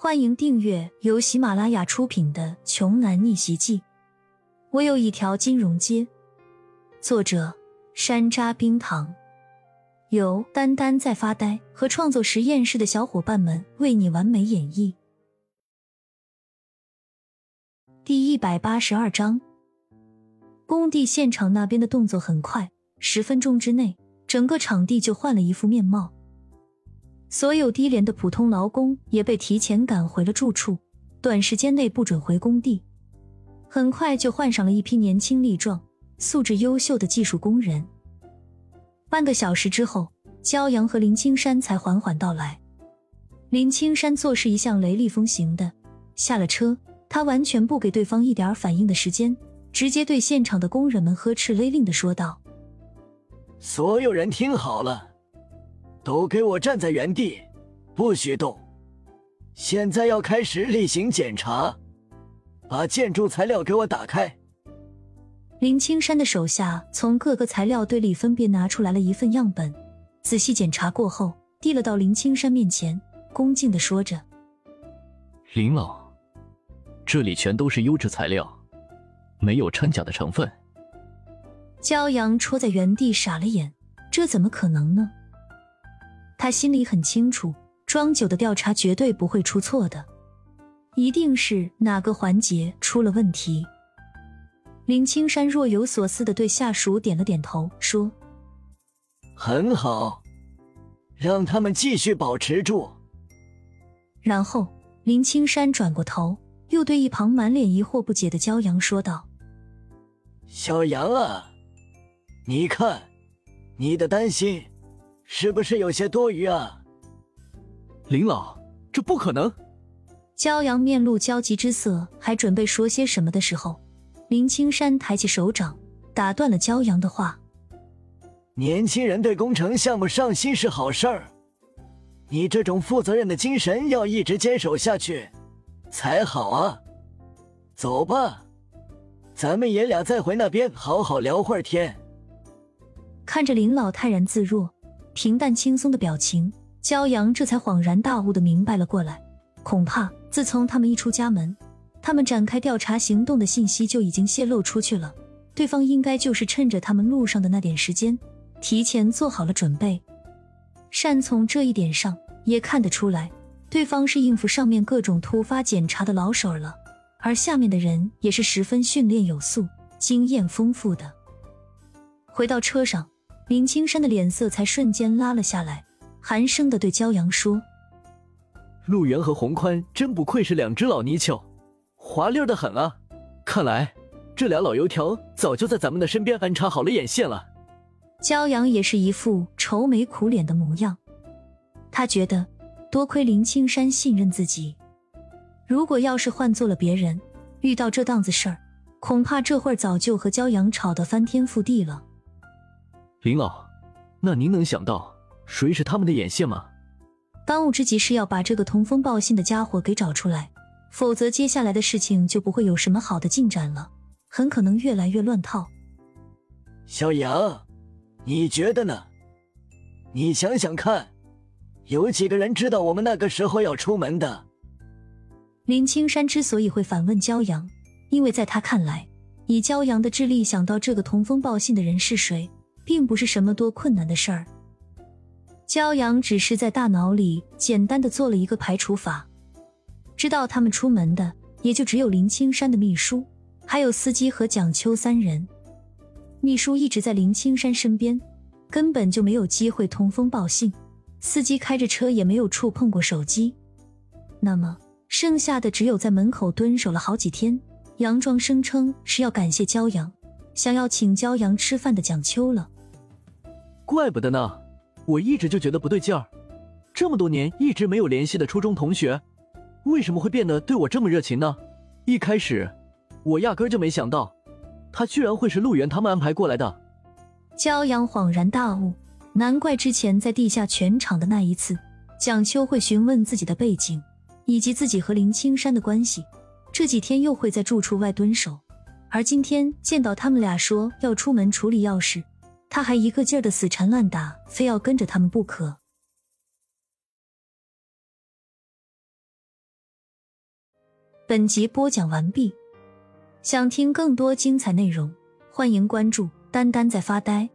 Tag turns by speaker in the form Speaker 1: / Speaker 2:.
Speaker 1: 欢迎订阅由喜马拉雅出品的《穷男逆袭记》。我有一条金融街。作者：山楂冰糖，由丹丹在发呆和创作实验室的小伙伴们为你完美演绎。第一百八十二章，工地现场那边的动作很快，十分钟之内，整个场地就换了一副面貌。所有低廉的普通劳工也被提前赶回了住处，短时间内不准回工地。很快就换上了一批年轻力壮、素质优秀的技术工人。半个小时之后，焦阳和林青山才缓缓到来。林青山做事一向雷厉风行的，下了车，他完全不给对方一点反应的时间，直接对现场的工人们呵斥勒令的说道：“
Speaker 2: 所有人听好了。”都给我站在原地，不许动！现在要开始例行检查，把建筑材料给我打开。
Speaker 1: 林青山的手下从各个材料堆里分别拿出来了一份样本，仔细检查过后，递了到林青山面前，恭敬的说着：“
Speaker 3: 林老，这里全都是优质材料，没有掺假的成分。”
Speaker 1: 骄阳戳在原地傻了眼，这怎么可能呢？他心里很清楚，庄九的调查绝对不会出错的，一定是哪个环节出了问题。林青山若有所思的对下属点了点头，说：“
Speaker 2: 很好，让他们继续保持住。”
Speaker 1: 然后林青山转过头，又对一旁满脸疑惑不解的骄阳说道：“
Speaker 2: 小杨啊，你看，你的担心。”是不是有些多余啊，
Speaker 3: 林老？这不可能！
Speaker 1: 焦阳面露焦急之色，还准备说些什么的时候，林青山抬起手掌，打断了焦阳的话：“
Speaker 2: 年轻人对工程项目上心是好事儿，你这种负责任的精神要一直坚守下去才好啊！走吧，咱们爷俩再回那边好好聊会儿天。”
Speaker 1: 看着林老泰然自若。平淡轻松的表情，焦阳这才恍然大悟的明白了过来。恐怕自从他们一出家门，他们展开调查行动的信息就已经泄露出去了。对方应该就是趁着他们路上的那点时间，提前做好了准备。单从这一点上也看得出来，对方是应付上面各种突发检查的老手了，而下面的人也是十分训练有素、经验丰富的。回到车上。林青山的脸色才瞬间拉了下来，寒声的对焦阳说：“
Speaker 3: 陆源和洪宽真不愧是两只老泥鳅，滑溜的很啊！看来这俩老油条早就在咱们的身边安插好了眼线了。”
Speaker 1: 焦阳也是一副愁眉苦脸的模样，他觉得多亏林青山信任自己，如果要是换做了别人，遇到这档子事儿，恐怕这会儿早就和焦阳吵得翻天覆地了。
Speaker 3: 林老，那您能想到谁是他们的眼线吗？
Speaker 1: 当务之急是要把这个通风报信的家伙给找出来，否则接下来的事情就不会有什么好的进展了，很可能越来越乱套。
Speaker 2: 小杨，你觉得呢？你想想看，有几个人知道我们那个时候要出门的？
Speaker 1: 林青山之所以会反问焦阳，因为在他看来，以焦阳的智力，想到这个通风报信的人是谁。并不是什么多困难的事儿。焦阳只是在大脑里简单的做了一个排除法，知道他们出门的也就只有林青山的秘书，还有司机和蒋秋三人。秘书一直在林青山身边，根本就没有机会通风报信；司机开着车也没有触碰过手机。那么剩下的只有在门口蹲守了好几天，佯装声称是要感谢焦阳，想要请焦阳吃饭的蒋秋了。
Speaker 3: 怪不得呢，我一直就觉得不对劲儿。这么多年一直没有联系的初中同学，为什么会变得对我这么热情呢？一开始我压根就没想到，他居然会是陆源他们安排过来的。
Speaker 1: 焦阳恍然大悟，难怪之前在地下全场的那一次，蒋秋会询问自己的背景以及自己和林青山的关系，这几天又会在住处外蹲守，而今天见到他们俩说要出门处理要事。他还一个劲儿的死缠烂打，非要跟着他们不可。本集播讲完毕。想听更多精彩内容，欢迎关注“丹丹在发呆”。